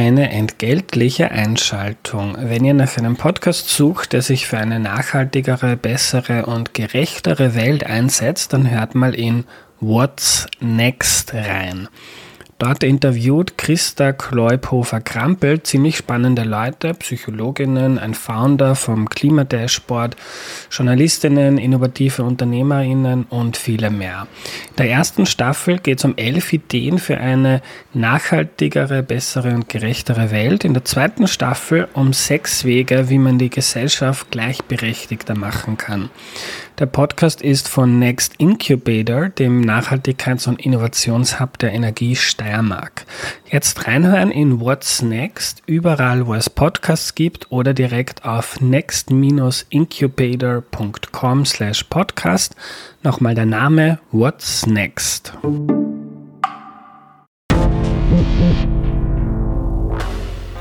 eine entgeltliche Einschaltung. Wenn ihr nach einem Podcast sucht, der sich für eine nachhaltigere, bessere und gerechtere Welt einsetzt, dann hört mal in What's Next rein. Dort interviewt Christa Kleubhofer-Krampel ziemlich spannende Leute, Psychologinnen, ein Founder vom Klimadashboard, Journalistinnen, innovative Unternehmerinnen und viele mehr. In der ersten Staffel geht es um elf Ideen für eine nachhaltigere, bessere und gerechtere Welt. In der zweiten Staffel um sechs Wege, wie man die Gesellschaft gleichberechtigter machen kann. Der Podcast ist von Next Incubator, dem Nachhaltigkeits- und Innovationshub der Energie Steiermark. Jetzt reinhören in What's Next, überall wo es Podcasts gibt oder direkt auf next-incubator.com slash podcast. Nochmal der Name What's Next.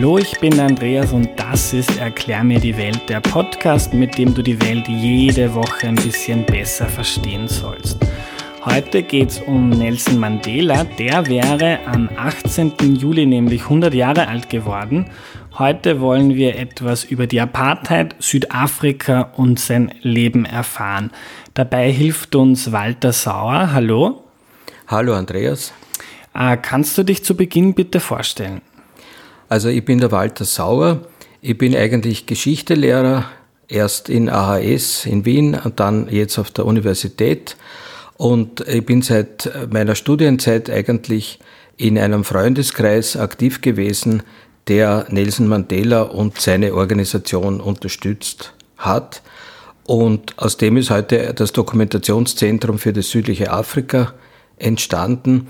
Hallo, ich bin Andreas und das ist Erklär mir die Welt, der Podcast, mit dem du die Welt jede Woche ein bisschen besser verstehen sollst. Heute geht es um Nelson Mandela. Der wäre am 18. Juli nämlich 100 Jahre alt geworden. Heute wollen wir etwas über die Apartheid, Südafrika und sein Leben erfahren. Dabei hilft uns Walter Sauer. Hallo. Hallo Andreas. Äh, kannst du dich zu Beginn bitte vorstellen? Also ich bin der Walter Sauer. Ich bin eigentlich Geschichtelehrer, erst in AHS in Wien und dann jetzt auf der Universität. Und ich bin seit meiner Studienzeit eigentlich in einem Freundeskreis aktiv gewesen, der Nelson Mandela und seine Organisation unterstützt hat. Und aus dem ist heute das Dokumentationszentrum für das südliche Afrika entstanden.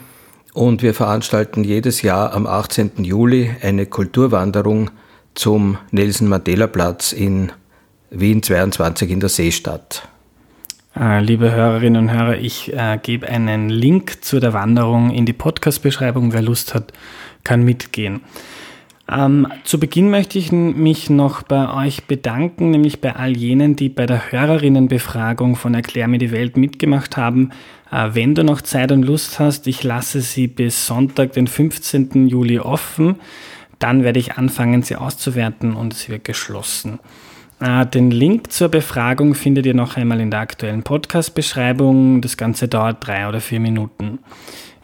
Und wir veranstalten jedes Jahr am 18. Juli eine Kulturwanderung zum Nelson Mandela Platz in Wien 22 in der Seestadt. Äh, liebe Hörerinnen und Hörer, ich äh, gebe einen Link zu der Wanderung in die Podcast-Beschreibung. Wer Lust hat, kann mitgehen. Ähm, zu Beginn möchte ich mich noch bei euch bedanken, nämlich bei all jenen, die bei der Hörerinnenbefragung von Erklär mir die Welt mitgemacht haben. Äh, wenn du noch Zeit und Lust hast, ich lasse sie bis Sonntag, den 15. Juli offen. Dann werde ich anfangen, sie auszuwerten und es wird geschlossen. Äh, den Link zur Befragung findet ihr noch einmal in der aktuellen Podcast-Beschreibung. Das Ganze dauert drei oder vier Minuten.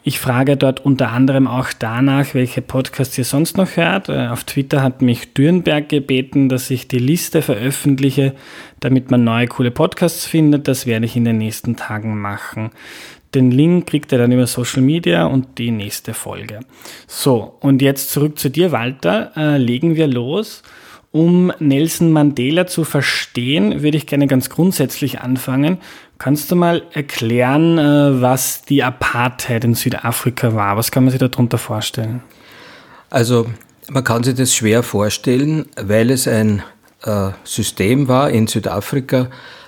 Ich frage dort unter anderem auch danach, welche Podcasts ihr sonst noch hört. Äh, auf Twitter hat mich Dürnberg gebeten, dass ich die Liste veröffentliche, damit man neue coole Podcasts findet. Das werde ich in den nächsten Tagen machen. Den Link kriegt ihr dann über Social Media und die nächste Folge. So, und jetzt zurück zu dir, Walter. Äh, legen wir los. Um Nelson Mandela zu verstehen, würde ich gerne ganz grundsätzlich anfangen. Kannst du mal erklären, äh, was die Apartheid in Südafrika war? Was kann man sich darunter vorstellen? Also man kann sich das schwer vorstellen, weil es ein äh, System war in Südafrika,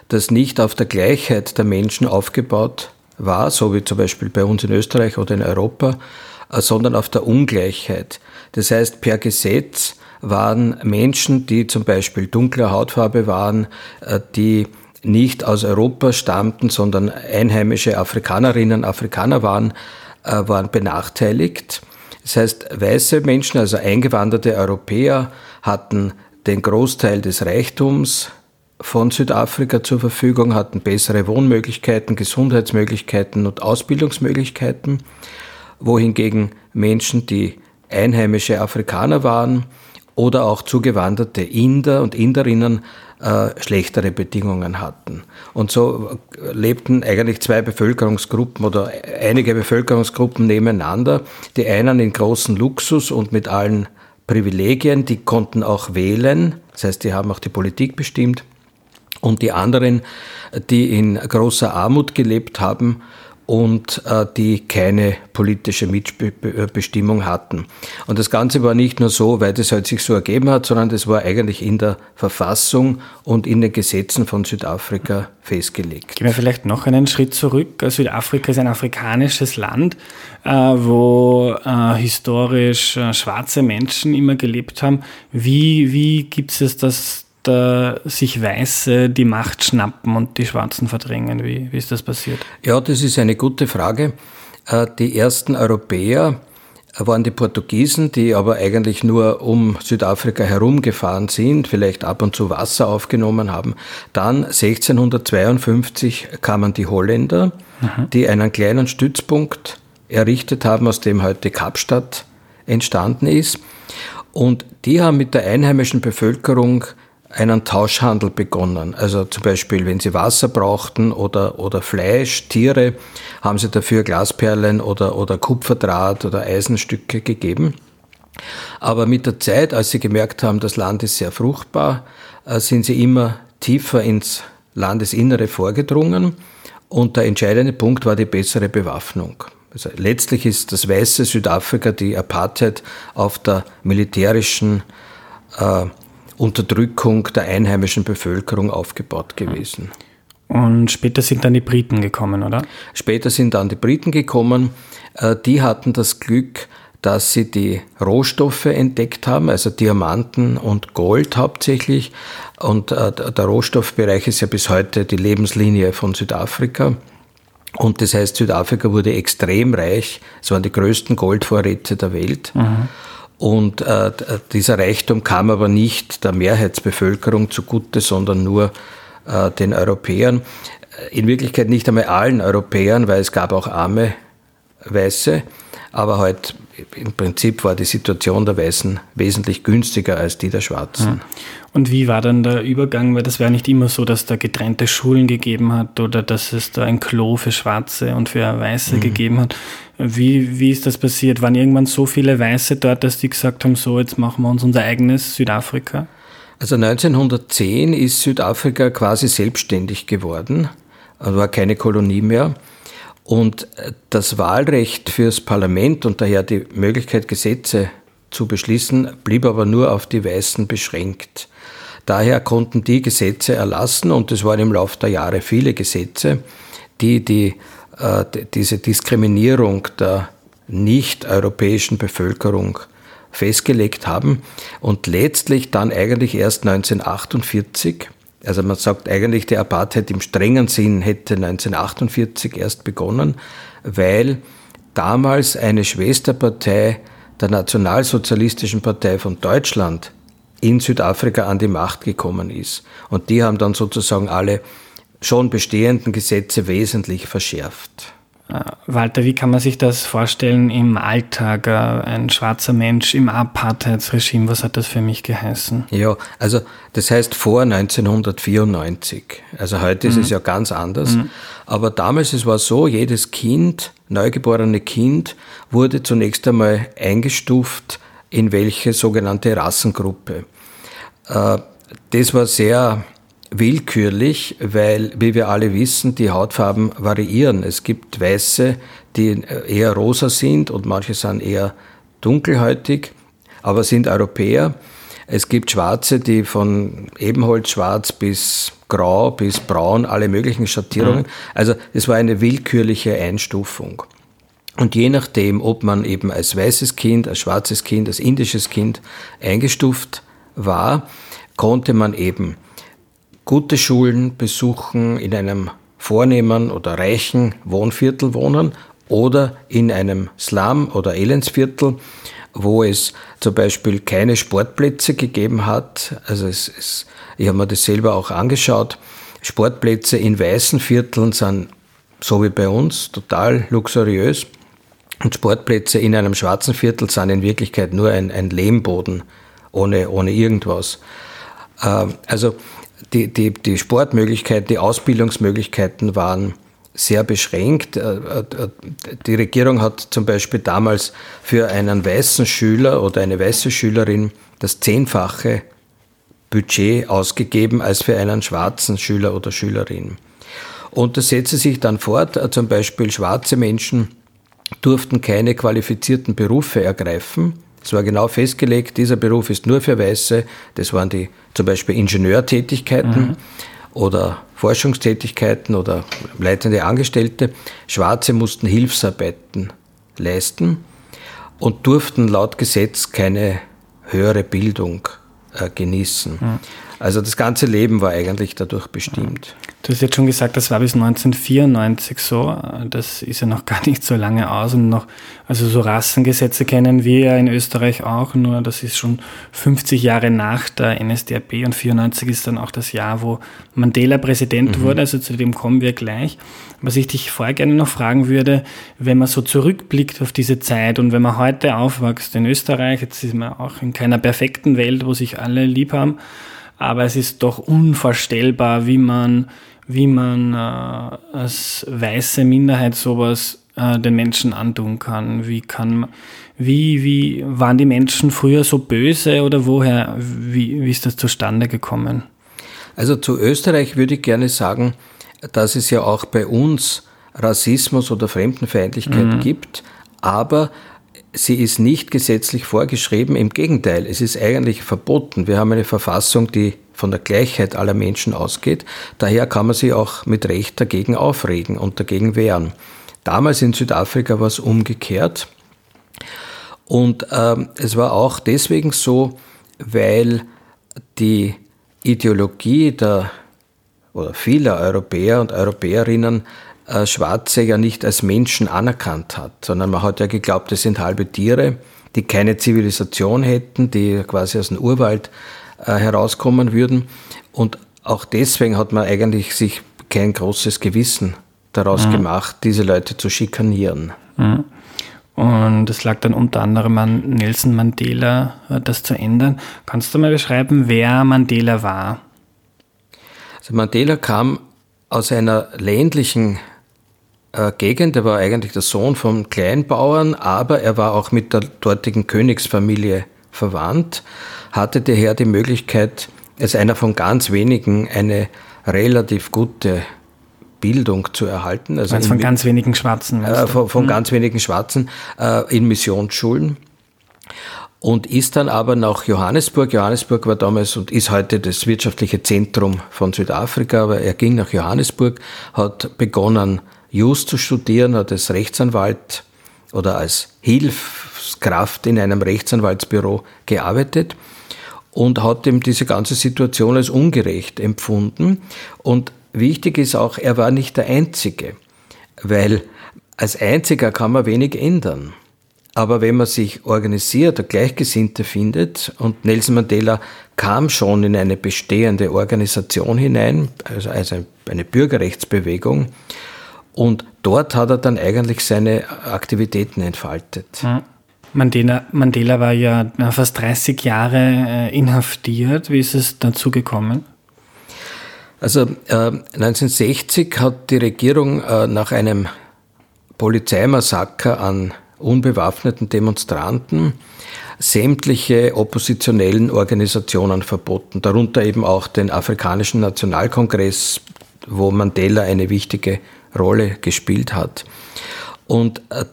das nicht auf der Gleichheit der Menschen aufgebaut war, so wie zum Beispiel bei uns in Österreich oder in Europa, äh, sondern auf der Ungleichheit. Das heißt, per Gesetz waren Menschen, die zum Beispiel dunkler Hautfarbe waren, äh, die nicht aus Europa stammten, sondern einheimische Afrikanerinnen, Afrikaner waren, äh, waren benachteiligt. Das heißt, weiße Menschen, also eingewanderte Europäer, hatten den Großteil des Reichtums von Südafrika zur Verfügung, hatten bessere Wohnmöglichkeiten, Gesundheitsmöglichkeiten und Ausbildungsmöglichkeiten, wohingegen Menschen, die einheimische Afrikaner waren, oder auch zugewanderte Inder und Inderinnen äh, schlechtere Bedingungen hatten. Und so lebten eigentlich zwei Bevölkerungsgruppen oder einige Bevölkerungsgruppen nebeneinander. Die einen in großen Luxus und mit allen Privilegien, die konnten auch wählen, das heißt, die haben auch die Politik bestimmt. Und die anderen, die in großer Armut gelebt haben und äh, die keine politische Mitbestimmung hatten. Und das Ganze war nicht nur so, weil das halt sich so ergeben hat, sondern das war eigentlich in der Verfassung und in den Gesetzen von Südafrika festgelegt. Gehen wir vielleicht noch einen Schritt zurück. Südafrika ist ein afrikanisches Land, äh, wo äh, historisch äh, schwarze Menschen immer gelebt haben. Wie, wie gibt es das, da sich Weiße die Macht schnappen und die Schwarzen verdrängen? Wie, wie ist das passiert? Ja, das ist eine gute Frage. Äh, die ersten Europäer waren die Portugiesen, die aber eigentlich nur um Südafrika herumgefahren sind, vielleicht ab und zu Wasser aufgenommen haben. Dann 1652 kamen die Holländer, mhm. die einen kleinen Stützpunkt errichtet haben, aus dem heute Kapstadt entstanden ist. Und die haben mit der einheimischen Bevölkerung einen Tauschhandel begonnen. Also zum Beispiel, wenn sie Wasser brauchten oder, oder Fleisch, Tiere, haben sie dafür Glasperlen oder, oder Kupferdraht oder Eisenstücke gegeben. Aber mit der Zeit, als sie gemerkt haben, das Land ist sehr fruchtbar, äh, sind sie immer tiefer ins Landesinnere vorgedrungen. Und der entscheidende Punkt war die bessere Bewaffnung. Also letztlich ist das weiße Südafrika die Apartheid auf der militärischen äh, Unterdrückung der einheimischen Bevölkerung aufgebaut gewesen. Und später sind dann die Briten gekommen, oder? Später sind dann die Briten gekommen. Äh, die hatten das Glück, dass sie die Rohstoffe entdeckt haben, also Diamanten und Gold hauptsächlich. Und äh, der Rohstoffbereich ist ja bis heute die Lebenslinie von Südafrika. Und das heißt, Südafrika wurde extrem reich. Es waren die größten Goldvorräte der Welt. Mhm. Und äh, dieser Reichtum kam aber nicht der Mehrheitsbevölkerung zugute, sondern nur äh, den Europäern. In Wirklichkeit nicht einmal allen Europäern, weil es gab auch arme Weiße, aber halt im Prinzip war die Situation der Weißen wesentlich günstiger als die der Schwarzen. Und wie war dann der Übergang? Weil das wäre nicht immer so, dass da getrennte Schulen gegeben hat oder dass es da ein Klo für Schwarze und für Weiße mhm. gegeben hat. Wie, wie ist das passiert? Waren irgendwann so viele Weiße dort, dass die gesagt haben, so jetzt machen wir uns unser eigenes Südafrika? Also 1910 ist Südafrika quasi selbstständig geworden, also war keine Kolonie mehr. Und das Wahlrecht fürs Parlament und daher die Möglichkeit, Gesetze zu beschließen, blieb aber nur auf die Weißen beschränkt. Daher konnten die Gesetze erlassen, und es waren im Laufe der Jahre viele Gesetze, die, die äh, diese Diskriminierung der nicht-europäischen Bevölkerung festgelegt haben und letztlich dann eigentlich erst 1948 also man sagt eigentlich, die Apartheid im strengen Sinn hätte 1948 erst begonnen, weil damals eine Schwesterpartei der Nationalsozialistischen Partei von Deutschland in Südafrika an die Macht gekommen ist. Und die haben dann sozusagen alle schon bestehenden Gesetze wesentlich verschärft. Äh, Walter, wie kann man sich das vorstellen im Alltag? Äh, ein schwarzer Mensch im Apartheidsregime, was hat das für mich geheißen? Ja, also das heißt vor 1994. Also heute mhm. ist es ja ganz anders. Mhm. Aber damals es war so, jedes Kind, neugeborene Kind, wurde zunächst einmal eingestuft in welche sogenannte Rassengruppe. Äh, das war sehr willkürlich, weil, wie wir alle wissen, die Hautfarben variieren. Es gibt Weiße, die eher rosa sind und manche sind eher dunkelhäutig, aber sind Europäer. Es gibt Schwarze, die von Ebenholzschwarz bis Grau bis Braun alle möglichen Schattierungen. Mhm. Also es war eine willkürliche Einstufung. Und je nachdem, ob man eben als weißes Kind, als schwarzes Kind, als indisches Kind eingestuft war, konnte man eben gute Schulen besuchen, in einem vornehmen oder reichen Wohnviertel wohnen oder in einem Slum oder Elendsviertel, wo es zum Beispiel keine Sportplätze gegeben hat. Also es, es, ich habe mir das selber auch angeschaut. Sportplätze in weißen Vierteln sind so wie bei uns total luxuriös. Und Sportplätze in einem schwarzen Viertel sind in Wirklichkeit nur ein, ein Lehmboden ohne, ohne irgendwas. Ähm, also die, die, die Sportmöglichkeiten, die Ausbildungsmöglichkeiten waren sehr beschränkt. Äh, äh, die Regierung hat zum Beispiel damals für einen weißen Schüler oder eine weiße Schülerin das zehnfache Budget ausgegeben als für einen schwarzen Schüler oder Schülerin. Und das setzte sich dann fort, äh, zum Beispiel schwarze Menschen durften keine qualifizierten Berufe ergreifen. Es war genau festgelegt, dieser Beruf ist nur für Weiße. Das waren die zum Beispiel Ingenieurtätigkeiten mhm. oder Forschungstätigkeiten oder leitende Angestellte. Schwarze mussten Hilfsarbeiten leisten und durften laut Gesetz keine höhere Bildung äh, genießen. Mhm. Also das ganze Leben war eigentlich dadurch bestimmt. Du hast jetzt schon gesagt, das war bis 1994 so. Das ist ja noch gar nicht so lange aus und noch, also so Rassengesetze kennen wir ja in Österreich auch, nur das ist schon 50 Jahre nach der NSDAP und 94 ist dann auch das Jahr, wo Mandela Präsident mhm. wurde, also zu dem kommen wir gleich. Was ich dich vorher gerne noch fragen würde, wenn man so zurückblickt auf diese Zeit und wenn man heute aufwächst in Österreich, jetzt ist man auch in keiner perfekten Welt, wo sich alle lieb haben, aber es ist doch unvorstellbar, wie man, wie man äh, als weiße Minderheit sowas äh, den Menschen antun kann. Wie kann wie, wie waren die Menschen früher so böse oder woher, wie, wie ist das zustande gekommen? Also zu Österreich würde ich gerne sagen, dass es ja auch bei uns Rassismus oder Fremdenfeindlichkeit mhm. gibt, aber sie ist nicht gesetzlich vorgeschrieben. Im Gegenteil, es ist eigentlich verboten. Wir haben eine Verfassung, die von der Gleichheit aller Menschen ausgeht. Daher kann man sich auch mit Recht dagegen aufregen und dagegen wehren. Damals in Südafrika war es umgekehrt. Und ähm, es war auch deswegen so, weil die Ideologie der oder vieler Europäer und Europäerinnen Schwarze ja nicht als Menschen anerkannt hat, sondern man hat ja geglaubt, das sind halbe Tiere, die keine Zivilisation hätten, die quasi aus dem Urwald äh, herauskommen würden. Und auch deswegen hat man eigentlich sich kein großes Gewissen daraus mhm. gemacht, diese Leute zu schikanieren. Mhm. Und es lag dann unter anderem an Nelson Mandela, äh, das zu ändern. Kannst du mal beschreiben, wer Mandela war? Also Mandela kam aus einer ländlichen äh, Gegend. Er war eigentlich der Sohn von Kleinbauern, aber er war auch mit der dortigen Königsfamilie verwandt, hatte daher die Möglichkeit, als einer von ganz wenigen eine relativ gute Bildung zu erhalten. Also von ganz wenigen Schwarzen? Äh, von, von hm. ganz wenigen Schwarzen äh, in Missionsschulen. Und ist dann aber nach Johannesburg. Johannesburg war damals und ist heute das wirtschaftliche Zentrum von Südafrika, aber er ging nach Johannesburg, hat begonnen, Just zu studieren, hat als Rechtsanwalt oder als Hilfskraft in einem Rechtsanwaltsbüro gearbeitet und hat ihm diese ganze Situation als ungerecht empfunden. Und wichtig ist auch, er war nicht der Einzige, weil als Einziger kann man wenig ändern. Aber wenn man sich organisiert, Gleichgesinnte findet, und Nelson Mandela kam schon in eine bestehende Organisation hinein, also eine Bürgerrechtsbewegung, und dort hat er dann eigentlich seine Aktivitäten entfaltet. Mandela, Mandela war ja fast 30 Jahre äh, inhaftiert. Wie ist es dazu gekommen? Also äh, 1960 hat die Regierung äh, nach einem Polizeimassaker an unbewaffneten Demonstranten sämtliche oppositionellen Organisationen verboten, darunter eben auch den Afrikanischen Nationalkongress, wo Mandela eine wichtige Rolle gespielt hat. Und äh,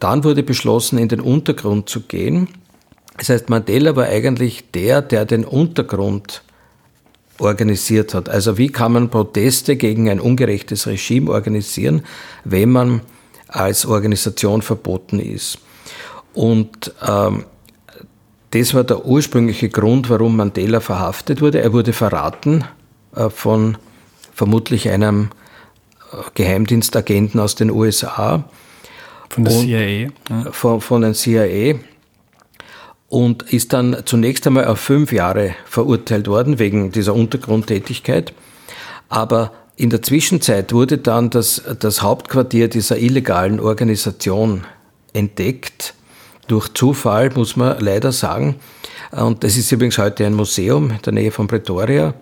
dann wurde beschlossen, in den Untergrund zu gehen. Das heißt, Mandela war eigentlich der, der den Untergrund organisiert hat. Also wie kann man Proteste gegen ein ungerechtes Regime organisieren, wenn man als Organisation verboten ist? Und ähm, das war der ursprüngliche Grund, warum Mandela verhaftet wurde. Er wurde verraten äh, von vermutlich einem Geheimdienstagenten aus den USA. Von der CIA. Ja. Von, von den CIA. Und ist dann zunächst einmal auf fünf Jahre verurteilt worden wegen dieser Untergrundtätigkeit. Aber in der Zwischenzeit wurde dann das, das Hauptquartier dieser illegalen Organisation entdeckt. Durch Zufall, muss man leider sagen. Und das ist übrigens heute ein Museum in der Nähe von Pretoria.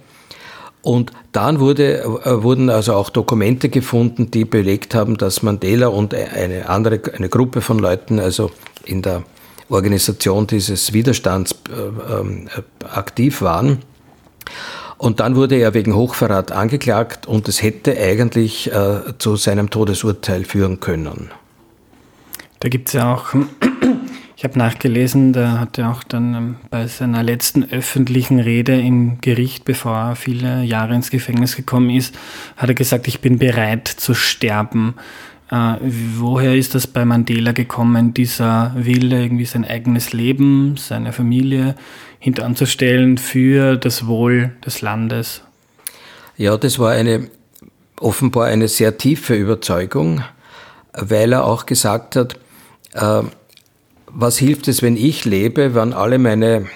Und dann wurde, äh, wurden also auch Dokumente gefunden, die belegt haben, dass Mandela und eine andere, eine Gruppe von Leuten, also in der Organisation dieses Widerstands äh, ähm, aktiv waren. Und dann wurde er wegen Hochverrat angeklagt und es hätte eigentlich äh, zu seinem Todesurteil führen können. Da gibt es ja auch, ich habe nachgelesen, da hat er auch dann ähm, bei seiner letzten öffentlichen Rede im Gericht, bevor er viele Jahre ins Gefängnis gekommen ist, hat er gesagt, ich bin bereit zu sterben. Äh, woher ist das bei Mandela gekommen, dieser Wille, irgendwie sein eigenes Leben, seine Familie hintanzustellen für das Wohl des Landes? Ja, das war eine offenbar eine sehr tiefe Überzeugung, weil er auch gesagt hat, äh, was hilft es, wenn ich lebe, wenn alle meine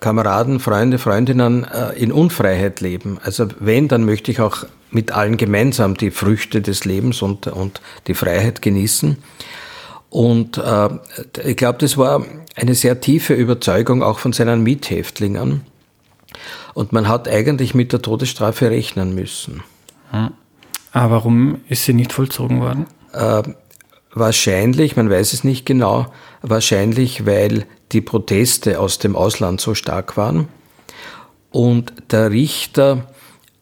Kameraden, Freunde, Freundinnen äh, in Unfreiheit leben. Also wenn, dann möchte ich auch mit allen gemeinsam die Früchte des Lebens und, und die Freiheit genießen. Und äh, ich glaube, das war eine sehr tiefe Überzeugung auch von seinen Miethäftlingen. Und man hat eigentlich mit der Todesstrafe rechnen müssen. Hm. Aber warum ist sie nicht vollzogen worden? Äh, wahrscheinlich, man weiß es nicht genau, wahrscheinlich weil die Proteste aus dem Ausland so stark waren und der Richter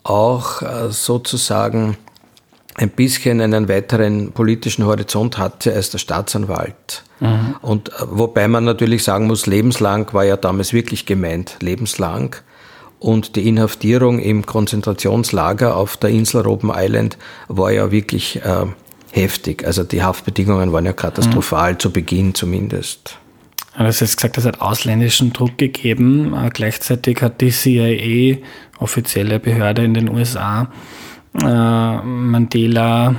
auch äh, sozusagen ein bisschen einen weiteren politischen Horizont hatte als der Staatsanwalt. Mhm. Und äh, wobei man natürlich sagen muss, lebenslang war ja damals wirklich gemeint, lebenslang. Und die Inhaftierung im Konzentrationslager auf der Insel Robben Island war ja wirklich äh, heftig. Also die Haftbedingungen waren ja katastrophal, mhm. zu Beginn zumindest. Du hast jetzt gesagt, es hat ausländischen Druck gegeben. Äh, gleichzeitig hat die CIA, offizielle Behörde in den USA, äh, Mandela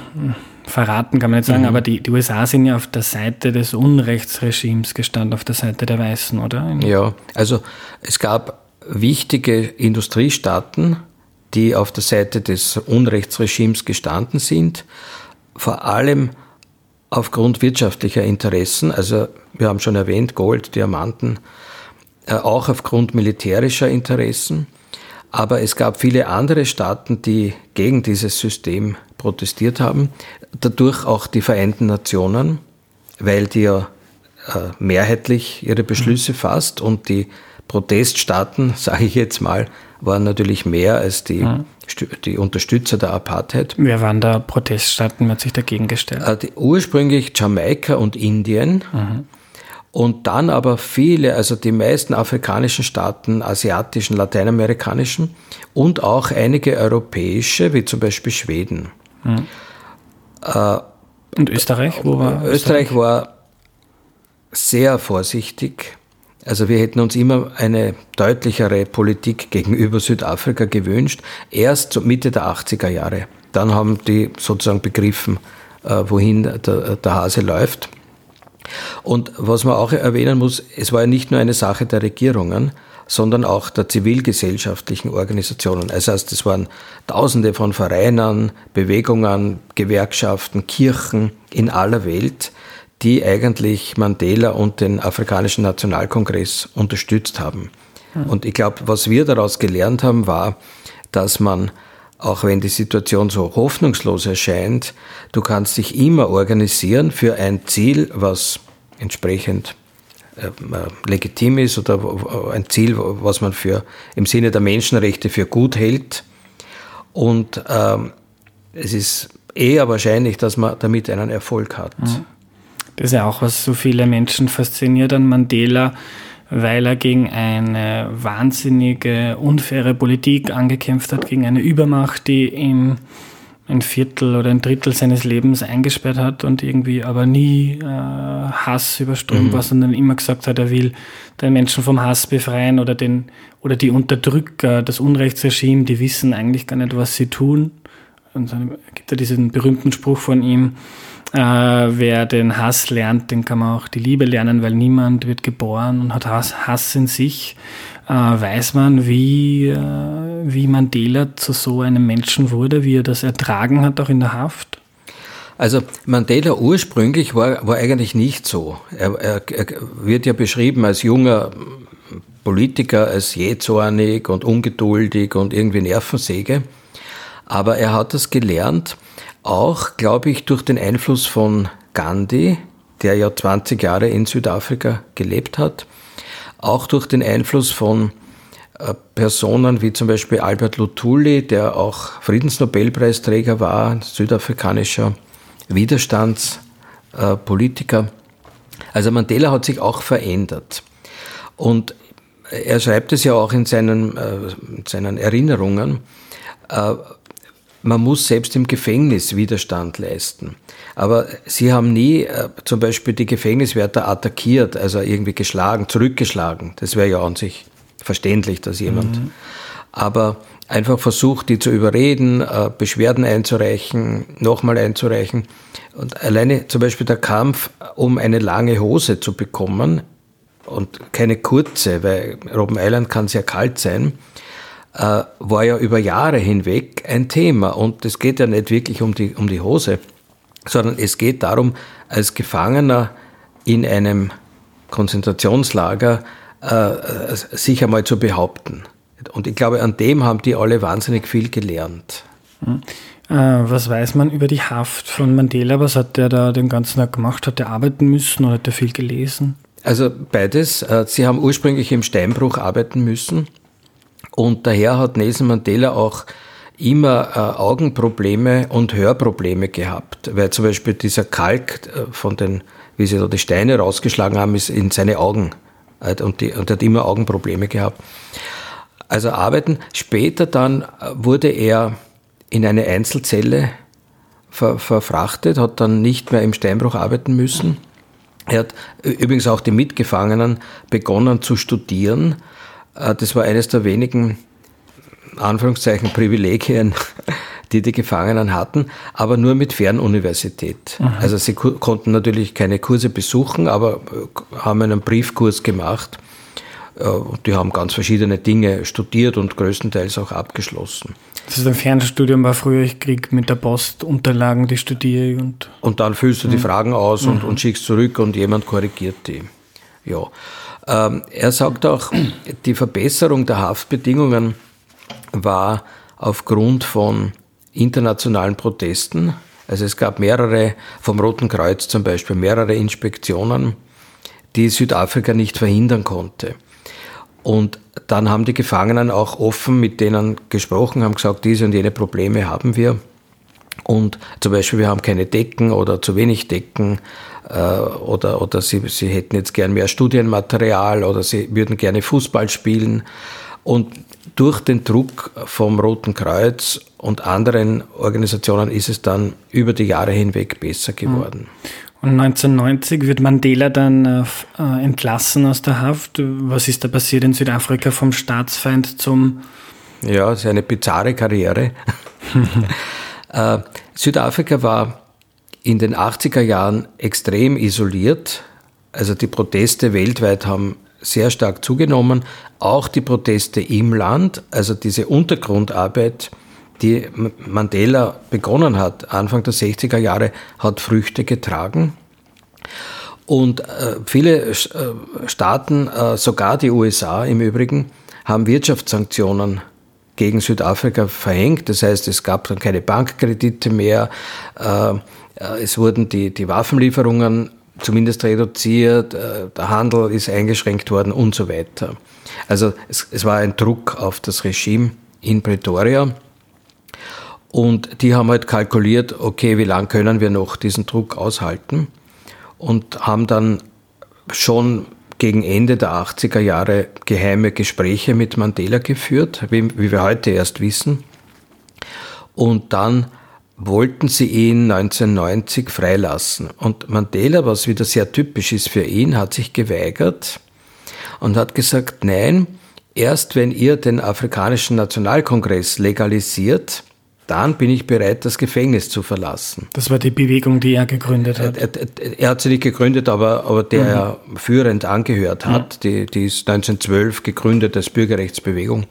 verraten, kann man nicht sagen, mhm. aber die, die, USA sind ja auf der Seite des Unrechtsregimes gestanden, auf der Seite der Weißen, oder? Ja, also es gab wichtige Industriestaaten, die auf der Seite des Unrechtsregimes gestanden sind, vor allem aufgrund wirtschaftlicher Interessen, also wir haben schon erwähnt, Gold, Diamanten, äh, auch aufgrund militärischer Interessen. Aber es gab viele andere Staaten, die gegen dieses System protestiert haben. Dadurch auch die Vereinten Nationen, weil die ja äh, mehrheitlich ihre Beschlüsse fasst und die Proteststaaten, sage ich jetzt mal, waren natürlich mehr als die, mhm. die Unterstützer der Apartheid. Wer waren da Proteststaaten? Wer hat sich dagegen gestellt? Äh, ursprünglich Jamaika und Indien. Mhm. Und dann aber viele, also die meisten afrikanischen Staaten, asiatischen, lateinamerikanischen und auch einige europäische, wie zum Beispiel Schweden. Mhm. Äh, und Österreich? Wo war Österreich? Österreich war sehr vorsichtig also wir hätten uns immer eine deutlichere Politik gegenüber Südafrika gewünscht, erst Mitte der 80er Jahre. Dann haben die sozusagen begriffen, äh, wohin der, Hase läuft. Und was man auch erwähnen muss, es war ja nicht nur eine Sache der Regierungen, sondern auch der zivilgesellschaftlichen Organisationen. Das waren Tausende von Vereinen, Bewegungen, Gewerkschaften, Kirchen in aller Welt, die eigentlich Mandela und den Afrikanischen Nationalkongress unterstützt haben. Mhm. Und ich glaube, was wir daraus gelernt haben, war, dass man, auch wenn die Situation so hoffnungslos erscheint, du kannst dich immer organisieren für ein Ziel, was entsprechend äh, äh legitim ist oder ein Ziel, was man für im Sinne der Menschenrechte für gut hält. Und ähm, es ist eher wahrscheinlich, dass man damit einen Erfolg hat. Mhm. Das ist ja auch, was so viele Menschen fasziniert an Mandela, weil er gegen eine wahnsinnige, unfaire Politik angekämpft hat, gegen eine Übermacht, die ihm ein Viertel oder ein Drittel seines Lebens eingesperrt hat und irgendwie aber nie äh, Hass überströmt mhm. war, sondern immer gesagt hat, er will den Menschen vom Hass befreien oder den oder die Unterdrücker, das Unrechtsregime, die wissen eigentlich gar nicht, was sie tun. Und dann gibt er diesen berühmten Spruch von ihm, äh, wer den Hass lernt, den kann man auch die Liebe lernen, weil niemand wird geboren und hat Hass, Hass in sich. Äh, weiß man, wie, äh, wie Mandela zu so einem Menschen wurde, wie er das ertragen hat, auch in der Haft? Also Mandela ursprünglich war, war eigentlich nicht so. Er, er, er wird ja beschrieben als junger Politiker als jähzornig und ungeduldig und irgendwie Nervensäge. Aber er hat das gelernt, auch, glaube ich, durch den Einfluss von Gandhi, der ja 20 Jahre in Südafrika gelebt hat, auch durch den Einfluss von äh, Personen wie zum Beispiel Albert Luthuli, der auch Friedensnobelpreisträger war, südafrikanischer Widerstandspolitiker. Also Mandela hat sich auch verändert. Und er schreibt es ja auch in seinen, äh, in seinen Erinnerungen, äh, man muss selbst im Gefängnis Widerstand leisten. Aber sie haben nie äh, zum Beispiel die Gefängniswärter attackiert, also irgendwie geschlagen, zurückgeschlagen. Das wäre ja an sich verständlich, dass jemand. Mhm. Aber einfach versucht, die zu überreden, äh, Beschwerden einzureichen, nochmal einzureichen. Und alleine zum Beispiel der Kampf, um eine lange Hose zu bekommen und keine kurze, weil Robben Island kann sehr kalt sein, äh, war ja über Jahre hinweg ein Thema. Und es geht ja nicht wirklich um die, um die Hose, sondern es geht darum, als Gefangener in einem Konzentrationslager äh, sich einmal zu behaupten. Und ich glaube, an dem haben die alle wahnsinnig viel gelernt. Hm. Äh, was weiß man über die Haft von Mandela? Was hat der da den ganzen Tag gemacht? Hat er arbeiten müssen oder hat er viel gelesen? Also beides. Äh, sie haben ursprünglich im Steinbruch arbeiten müssen und daher hat Nelson Mandela auch immer äh, Augenprobleme und Hörprobleme gehabt, weil zum Beispiel dieser Kalk äh, von den, wie sie da die Steine rausgeschlagen haben, ist in seine Augen äh, und, die, und hat immer Augenprobleme gehabt. Also arbeiten. Später dann äh, wurde er in eine Einzelzelle ver, verfrachtet, hat dann nicht mehr im Steinbruch arbeiten müssen. Er hat übrigens auch die Mitgefangenen begonnen zu studieren das war eines der wenigen, Anführungszeichen, Privilegien, die die Gefangenen hatten, aber nur mit Fernuniversität. Mhm. Also sie konnten natürlich keine Kurse besuchen, aber äh, haben einen Briefkurs gemacht. Äh, die haben ganz verschiedene Dinge studiert und größtenteils auch abgeschlossen. Das ist ein Fernstudium war früher, ich kriege mit der Post Unterlagen, die studiere ich und. Und dann füllst du die mhm. Fragen aus und, mhm. und schickst zurück und jemand korrigiert die. Ja. Ähm, er sagt auch, die Verbesserung der Haftbedingungen war aufgrund von internationalen Protesten. Also es gab mehrere, vom Roten Kreuz zum Beispiel, mehrere Inspektionen, die Südafrika nicht verhindern konnte. Und dann haben die Gefangenen auch offen mit denen gesprochen, haben gesagt, diese und jene Probleme haben wir. Und zum Beispiel, wir haben keine Decken oder zu wenig Decken oder, oder sie, sie hätten jetzt gern mehr Studienmaterial oder sie würden gerne Fußball spielen. Und durch den Druck vom Roten Kreuz und anderen Organisationen ist es dann über die Jahre hinweg besser geworden. Und 1990 wird Mandela dann äh, äh, entlassen aus der Haft. Was ist da passiert in Südafrika vom Staatsfeind zum... Ja, es ist eine bizarre Karriere. äh, Südafrika war in den 80er Jahren extrem isoliert. Also die Proteste weltweit haben sehr stark zugenommen. Auch die Proteste im Land, also diese Untergrundarbeit, die Mandela begonnen hat, Anfang der 60er Jahre, hat Früchte getragen. Und äh, viele äh, Staaten, äh, sogar die USA im Übrigen, haben Wirtschaftssanktionen gegen Südafrika verhängt. Das heißt, es gab dann keine Bankkredite mehr. Äh, es wurden die, die Waffenlieferungen zumindest reduziert, äh, der Handel ist eingeschränkt worden und so weiter. Also es, es war ein Druck auf das Regime in Pretoria. Und die haben halt kalkuliert, okay, wie lange können wir noch diesen Druck aushalten? Und haben dann schon gegen Ende der 80er Jahre geheime Gespräche mit Mandela geführt, wie, wie wir heute erst wissen. Und dann wollten sie ihn 1990 freilassen. Und Mandela, was wieder sehr typisch ist für ihn, hat sich geweigert und hat gesagt, nein, erst wenn ihr den afrikanischen Nationalkongress legalisiert, dann bin ich bereit, das Gefängnis zu verlassen. Das war die Bewegung, die er gegründet hat. Er, er, er hat sie nicht gegründet, aber, aber der mhm. er führend angehört hat. Mhm. Die, die ist 1912 gegründet als Bürgerrechtsbewegung.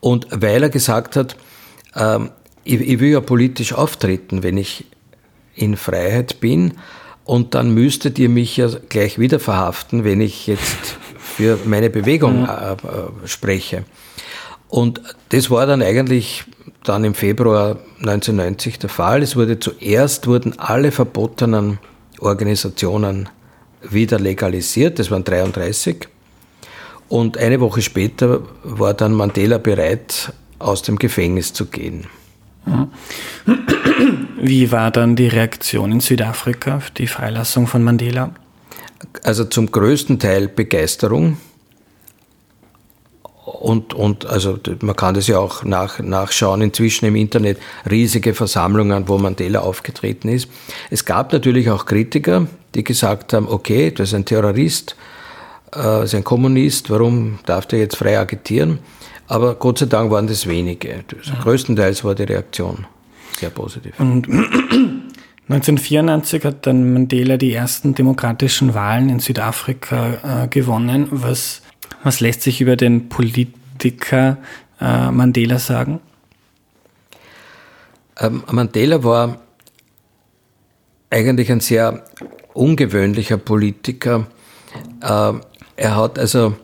Und weil er gesagt hat, ähm, ich, ich will ja politisch auftreten, wenn ich in Freiheit bin. Und dann müsstet ihr mich ja gleich wieder verhaften, wenn ich jetzt für meine Bewegung äh, äh, spreche. Und das war dann eigentlich dann im Februar 1990 der Fall. Es wurde zuerst wurden alle verbotenen Organisationen wieder legalisiert. Das waren 33. Und eine Woche später war dann Mandela bereit, aus dem Gefängnis zu gehen. Wie war dann die Reaktion in Südafrika auf die Freilassung von Mandela? Also zum größten Teil Begeisterung. Und, und also man kann das ja auch nach, nachschauen inzwischen im Internet, riesige Versammlungen, wo Mandela aufgetreten ist. Es gab natürlich auch Kritiker, die gesagt haben, okay, das ist ein Terrorist, äh, ist ein Kommunist, warum darf der jetzt frei agitieren? Aber Gott sei Dank waren das wenige. Das ja. Größtenteils war die Reaktion sehr positiv. Und 1994 hat dann Mandela die ersten demokratischen Wahlen in Südafrika äh, gewonnen. Was was lässt sich über den Politiker äh, Mandela sagen? Ähm, Mandela war eigentlich ein sehr ungewöhnlicher Politiker. Äh, er hat also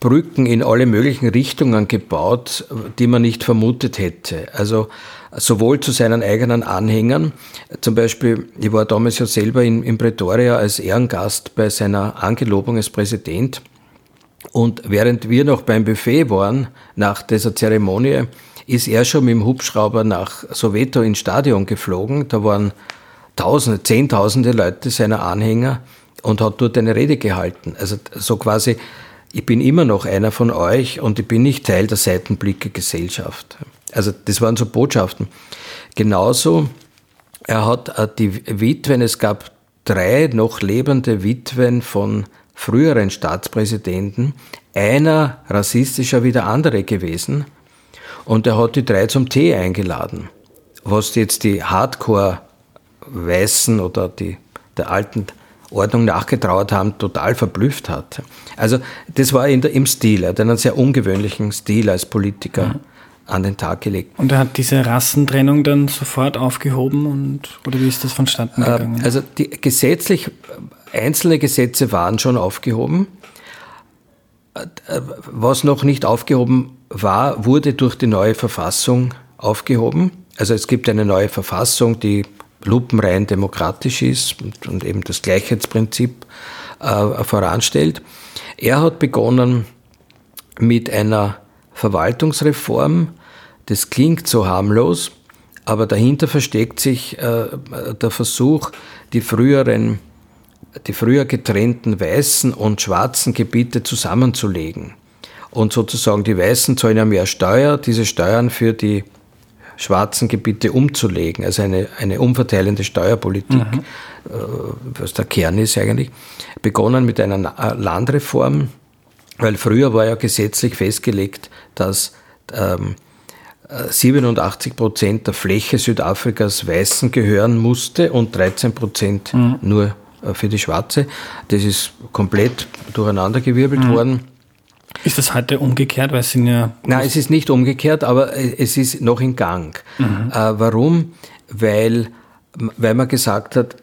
Brücken in alle möglichen Richtungen gebaut, die man nicht vermutet hätte. Also sowohl zu seinen eigenen Anhängern, zum Beispiel, ich war damals ja selber in, in Pretoria als Ehrengast bei seiner Angelobung als Präsident. Und während wir noch beim Buffet waren, nach dieser Zeremonie, ist er schon mit dem Hubschrauber nach Soweto ins Stadion geflogen. Da waren Tausende, Zehntausende Leute seiner Anhänger und hat dort eine Rede gehalten. Also so quasi, ich bin immer noch einer von euch und ich bin nicht Teil der Seitenblicke Gesellschaft. Also das waren so Botschaften. Genauso, er hat äh, die Witwen, es gab drei noch lebende Witwen von früheren Staatspräsidenten, einer rassistischer wie der andere gewesen. Und er hat die drei zum Tee eingeladen. Was jetzt die Hardcore-Weißen oder die der alten Ordnung nachgetrauert haben, total verblüfft hat. Also das war in der, im Stil, er hat einen sehr ungewöhnlichen Stil als Politiker. Mhm an den Tag gelegt. Und er hat diese Rassentrennung dann sofort aufgehoben und oder wie ist das vonstatten äh, gegangen? Also die, gesetzlich einzelne Gesetze waren schon aufgehoben. Was noch nicht aufgehoben war, wurde durch die neue Verfassung aufgehoben. Also es gibt eine neue Verfassung, die lupenrein demokratisch ist und, und eben das Gleichheitsprinzip äh, voranstellt. Er hat begonnen mit einer Verwaltungsreform. Das klingt so harmlos, aber dahinter versteckt sich äh, der Versuch, die früheren, die früher getrennten weißen und schwarzen Gebiete zusammenzulegen. Und sozusagen die Weißen zahlen ja mehr Steuer, diese Steuern für die schwarzen Gebiete umzulegen, also eine, eine umverteilende Steuerpolitik, mhm. Äh, was der Kern ist eigentlich. Begonnen mit einer Landreform, weil früher war ja gesetzlich festgelegt, dass ähm, 87 Prozent der Fläche Südafrikas Weißen gehören musste und 13 Prozent mhm. nur äh, für die Schwarze. Das ist komplett durcheinandergewirbelt mhm. worden. Ist das heute umgekehrt? Weil es sind ja Nein, es ist nicht umgekehrt, aber es ist noch in Gang. Mhm. Äh, warum? Weil, weil man gesagt hat,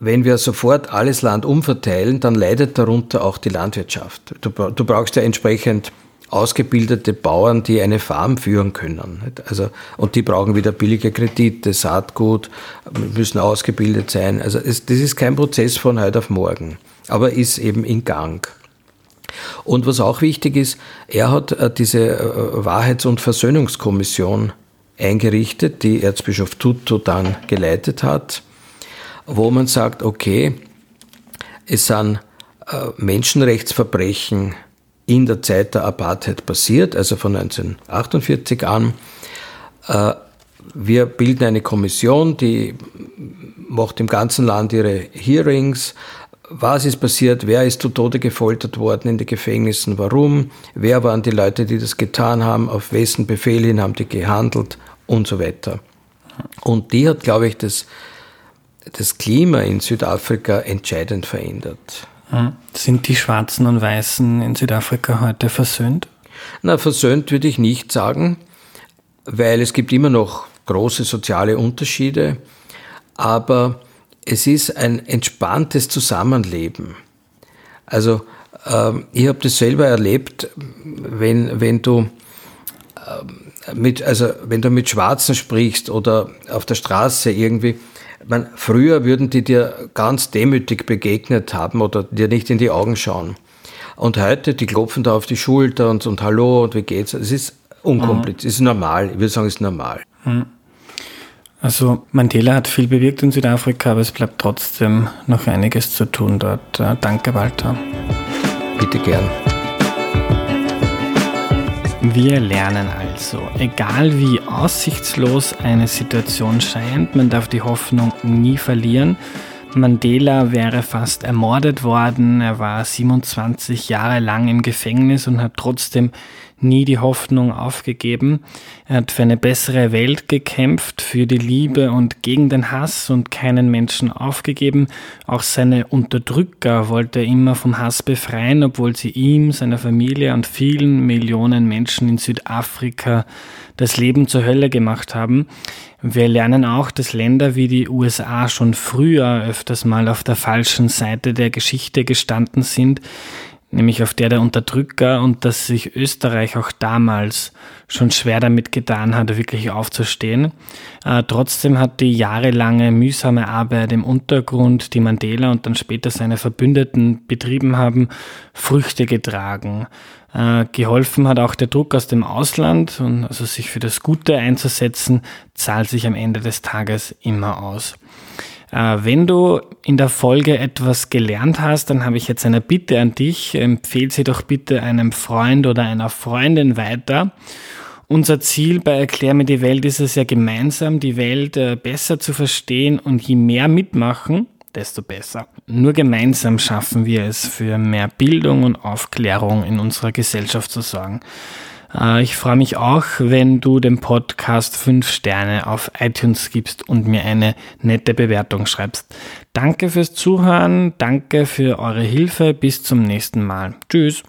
wenn wir sofort alles Land umverteilen, dann leidet darunter auch die Landwirtschaft. Du, du brauchst ja entsprechend ausgebildete Bauern, die eine Farm führen können. Also, und die brauchen wieder billige Kredite, Saatgut, müssen ausgebildet sein. Also es, das ist kein Prozess von heute auf morgen, aber ist eben in Gang. Und was auch wichtig ist, er hat äh, diese äh, Wahrheits- und Versöhnungskommission eingerichtet, die Erzbischof Tutu dann geleitet hat wo man sagt, okay, es sind äh, Menschenrechtsverbrechen in der Zeit der Apartheid passiert, also von 1948 an. Wir bilden eine Kommission, die macht im ganzen Land ihre Hearings. Was ist passiert? Wer ist zu Tode gefoltert worden in den Gefängnissen? Warum? Wer waren die Leute, die das getan haben? Auf wessen Befehl hin haben die gehandelt? Und so weiter. Und die hat, glaube ich, das das Klima in Südafrika entscheidend verändert. Hm. Sind die Schwarzen und Weißen in Südafrika heute versöhnt? Na, versöhnt würde ich nicht sagen, weil es gibt immer noch große soziale Unterschiede, aber es ist ein entspanntes Zusammenleben. Also ähm, ich habe das selber erlebt, wenn, wenn du ähm, mit, also wenn du mit Schwarzen sprichst oder auf der Straße irgendwie, man, früher würden die dir ganz demütig begegnet haben oder dir nicht in die Augen schauen. Und heute, die klopfen da auf die Schulter und, und Hallo und wie geht's? Es ist unkompliziert, mhm. es ist normal. Ich würde sagen, es ist normal. Mhm. Also Mandela hat viel bewirkt in Südafrika, aber es bleibt trotzdem noch einiges zu tun dort. Danke, Walter. Bitte gern. Wir lernen also, egal wie aussichtslos eine Situation scheint, man darf die Hoffnung nie verlieren. Mandela wäre fast ermordet worden, er war 27 Jahre lang im Gefängnis und hat trotzdem nie die Hoffnung aufgegeben. Er hat für eine bessere Welt gekämpft, für die Liebe und gegen den Hass und keinen Menschen aufgegeben. Auch seine Unterdrücker wollte er immer vom Hass befreien, obwohl sie ihm, seiner Familie und vielen Millionen Menschen in Südafrika das Leben zur Hölle gemacht haben. Wir lernen auch, dass Länder wie die USA schon früher öfters mal auf der falschen Seite der Geschichte gestanden sind nämlich auf der der Unterdrücker und dass sich Österreich auch damals schon schwer damit getan hat, wirklich aufzustehen. Äh, trotzdem hat die jahrelange mühsame Arbeit im Untergrund, die Mandela und dann später seine Verbündeten betrieben haben, Früchte getragen. Äh, geholfen hat auch der Druck aus dem Ausland und also sich für das Gute einzusetzen, zahlt sich am Ende des Tages immer aus. Äh, wenn du in der Folge etwas gelernt hast, dann habe ich jetzt eine Bitte an dich. Empfehle sie doch bitte einem Freund oder einer Freundin weiter. Unser Ziel bei Erklär mir die Welt ist es ja gemeinsam, die Welt äh, besser zu verstehen und je mehr mitmachen, desto besser. Nur gemeinsam schaffen wir es, für mehr Bildung und Aufklärung in unserer Gesellschaft zu sorgen. Äh, ich freue mich auch, wenn du dem Podcast 5 Sterne auf iTunes gibst und mir eine nette Bewertung schreibst. Danke fürs Zuhören, danke für eure Hilfe, bis zum nächsten Mal. Tschüss.